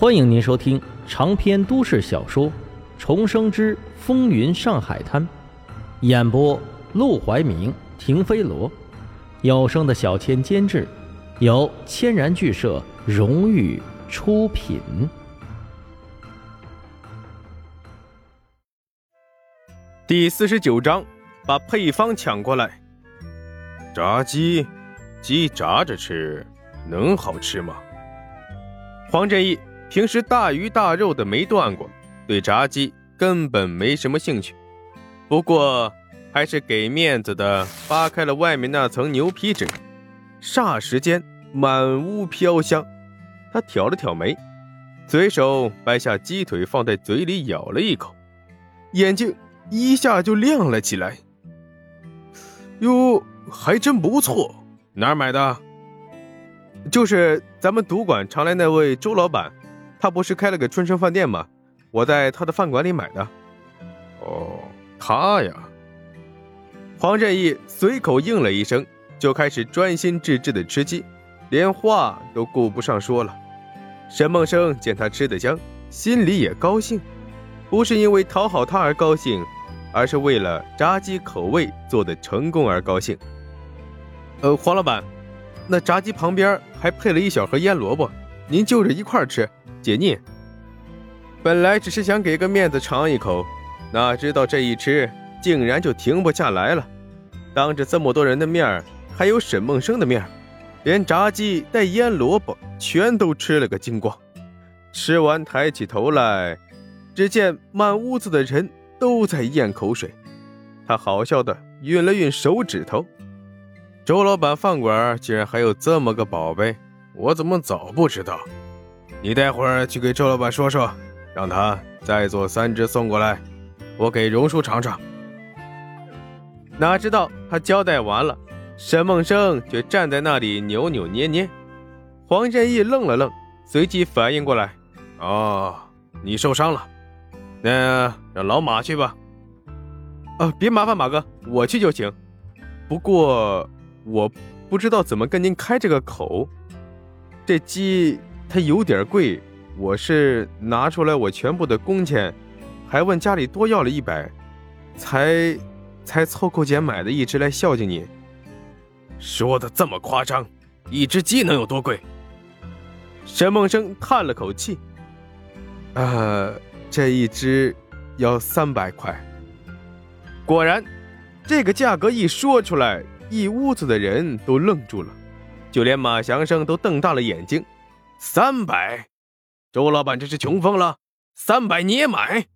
欢迎您收听长篇都市小说《重生之风云上海滩》，演播：陆怀明、停飞罗，有声的小千监制，由千然剧社荣誉出品。第四十九章，把配方抢过来。炸鸡，鸡炸着吃，能好吃吗？黄振义。平时大鱼大肉的没断过，对炸鸡根本没什么兴趣。不过还是给面子的扒开了外面那层牛皮纸，霎时间满屋飘香。他挑了挑眉，随手掰下鸡腿放在嘴里咬了一口，眼睛一下就亮了起来。哟，还真不错，哪儿买的？就是咱们赌馆常来那位周老板。他不是开了个春生饭店吗？我在他的饭馆里买的。哦，他呀。黄振义随口应了一声，就开始专心致志的吃鸡，连话都顾不上说了。沈梦生见他吃得香，心里也高兴，不是因为讨好他而高兴，而是为了炸鸡口味做的成功而高兴。呃，黄老板，那炸鸡旁边还配了一小盒腌萝卜，您就着一块吃。解腻。本来只是想给个面子尝一口，哪知道这一吃竟然就停不下来了。当着这么多人的面还有沈梦生的面连炸鸡带腌萝卜全都吃了个精光。吃完抬起头来，只见满屋子的人都在咽口水。他好笑的运了运手指头：“周老板饭馆竟然还有这么个宝贝，我怎么早不知道？”你待会儿去给周老板说说，让他再做三只送过来，我给荣叔尝尝。哪知道他交代完了，沈梦生却站在那里扭扭捏捏。黄振义愣了愣，随即反应过来：“哦，你受伤了，那让老马去吧。”“啊，别麻烦马哥，我去就行。不过我不知道怎么跟您开这个口，这鸡……”它有点贵，我是拿出来我全部的工钱，还问家里多要了一百，才才凑够钱买的一只来孝敬你。说的这么夸张，一只鸡能有多贵？沈梦生叹了口气，呃，这一只要三百块。果然，这个价格一说出来，一屋子的人都愣住了，就连马祥生都瞪大了眼睛。三百，周老板这是穷疯了。三百你也买？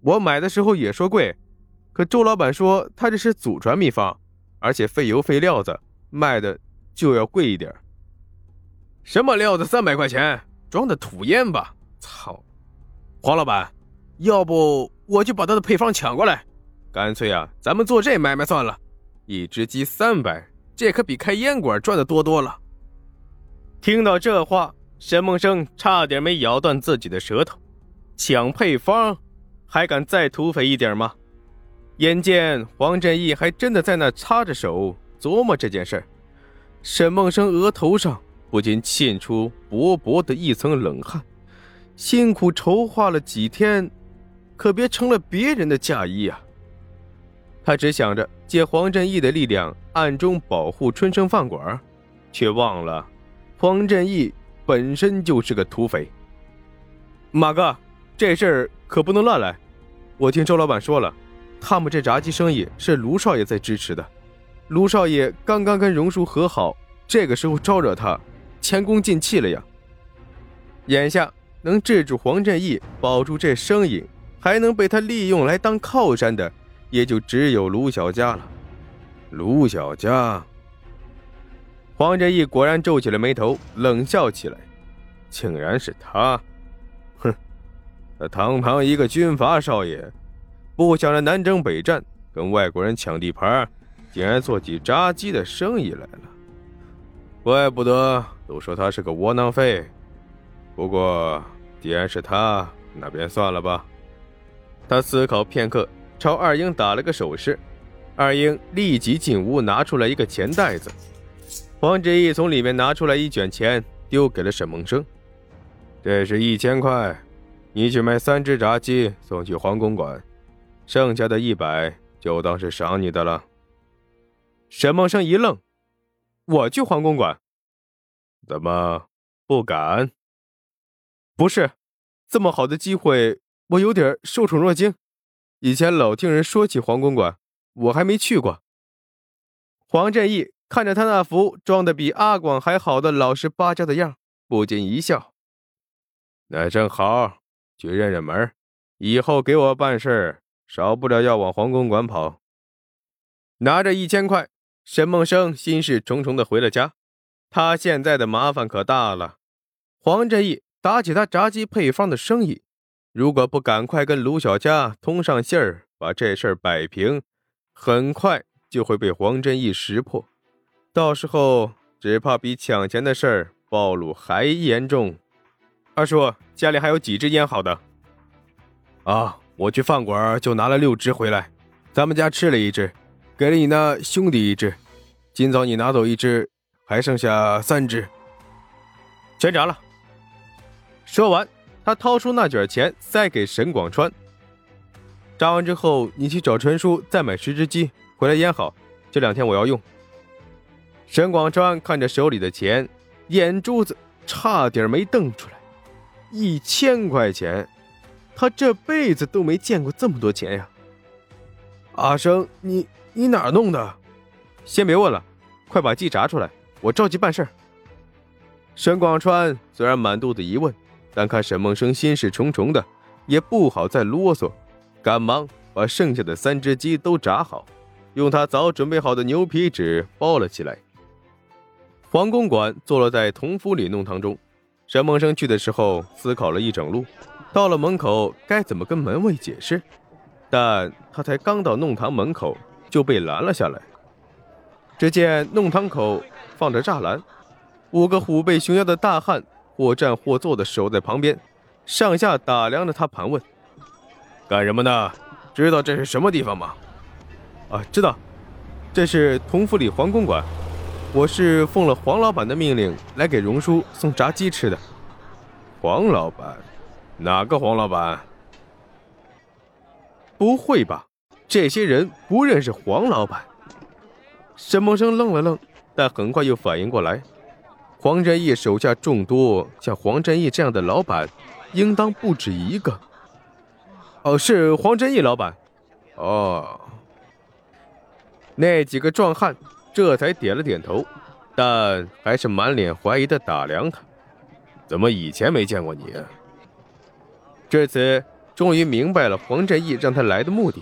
我买的时候也说贵，可周老板说他这是祖传秘方，而且费油费料子，卖的就要贵一点。什么料子三百块钱？装的土烟吧？操！黄老板，要不我就把他的配方抢过来，干脆啊，咱们做这买卖算了。一只鸡三百，这可比开烟馆赚的多多了。听到这话，沈梦生差点没咬断自己的舌头。抢配方，还敢再土匪一点吗？眼见黄振义还真的在那擦着手琢磨这件事沈梦生额头上不禁沁出薄薄的一层冷汗。辛苦筹划了几天，可别成了别人的嫁衣啊！他只想着借黄振义的力量暗中保护春生饭馆，却忘了。黄振义本身就是个土匪，马哥，这事儿可不能乱来。我听周老板说了，他们这炸鸡生意是卢少爷在支持的。卢少爷刚刚跟荣叔和好，这个时候招惹他，前功尽弃了呀。眼下能制住黄振义，保住这生意，还能被他利用来当靠山的，也就只有卢小佳了。卢小佳。黄振义果然皱起了眉头，冷笑起来：“竟然是他！哼，他堂堂一个军阀少爷，不想着南征北战，跟外国人抢地盘，竟然做起炸鸡的生意来了。怪不得都说他是个窝囊废。不过，既然是他，那便算了吧。”他思考片刻，朝二英打了个手势，二英立即进屋，拿出来一个钱袋子。黄志毅从里面拿出来一卷钱，丢给了沈梦生。这是一千块，你去买三只炸鸡送去黄公馆，剩下的一百就当是赏你的了。沈梦生一愣：“我去黄公馆？怎么不敢？不是，这么好的机会，我有点受宠若惊。以前老听人说起黄公馆，我还没去过。”黄振义看着他那副装的比阿广还好的老实巴交的样，不禁一笑。那正好，去认认门以后给我办事，少不了要往黄公馆跑。拿着一千块，沈梦生心事重重的回了家。他现在的麻烦可大了。黄振义打起他炸鸡配方的生意，如果不赶快跟卢小佳通上信儿，把这事儿摆平，很快就会被黄振义识破。到时候，只怕比抢钱的事儿暴露还严重。二叔，家里还有几支烟好的？啊，我去饭馆就拿了六支回来，咱们家吃了一支，给了你那兄弟一支，今早你拿走一支，还剩下三支，全炸了。说完，他掏出那卷钱塞给沈广川。扎完之后，你去找陈叔再买十只鸡回来腌好，这两天我要用。沈广川看着手里的钱，眼珠子差点没瞪出来。一千块钱，他这辈子都没见过这么多钱呀！阿生，你你哪弄的？先别问了，快把鸡炸出来，我着急办事。沈广川虽然满肚子疑问，但看沈梦生心事重重的，也不好再啰嗦，赶忙把剩下的三只鸡都炸好，用他早准备好的牛皮纸包了起来。黄公馆坐落在同福里弄堂中。沈梦生去的时候思考了一整路，到了门口该怎么跟门卫解释，但他才刚到弄堂门口就被拦了下来。只见弄堂口放着栅栏，五个虎背熊腰的大汉或站或坐的守在旁边，上下打量着他，盘问：“干什么呢？知道这是什么地方吗？”“啊，知道，这是同福里黄公馆。”我是奉了黄老板的命令来给荣叔送炸鸡吃的。黄老板，哪个黄老板？不会吧？这些人不认识黄老板？沈梦生愣了愣，但很快又反应过来，黄振义手下众多，像黄振义这样的老板，应当不止一个。哦，是黄振义老板。哦，那几个壮汉。这才点了点头，但还是满脸怀疑的打量他。怎么以前没见过你？这次终于明白了黄振义让他来的目的，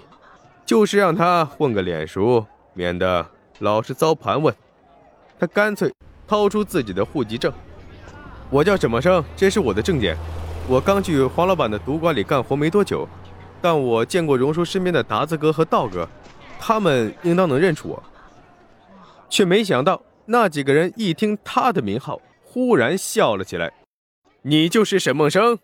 就是让他混个脸熟，免得老是遭盘问。他干脆掏出自己的户籍证：“我叫沈梦生，这是我的证件。我刚去黄老板的赌馆里干活没多久，但我见过荣叔身边的达子哥和道哥，他们应当能认出我。”却没想到，那几个人一听他的名号，忽然笑了起来。“你就是沈梦生？”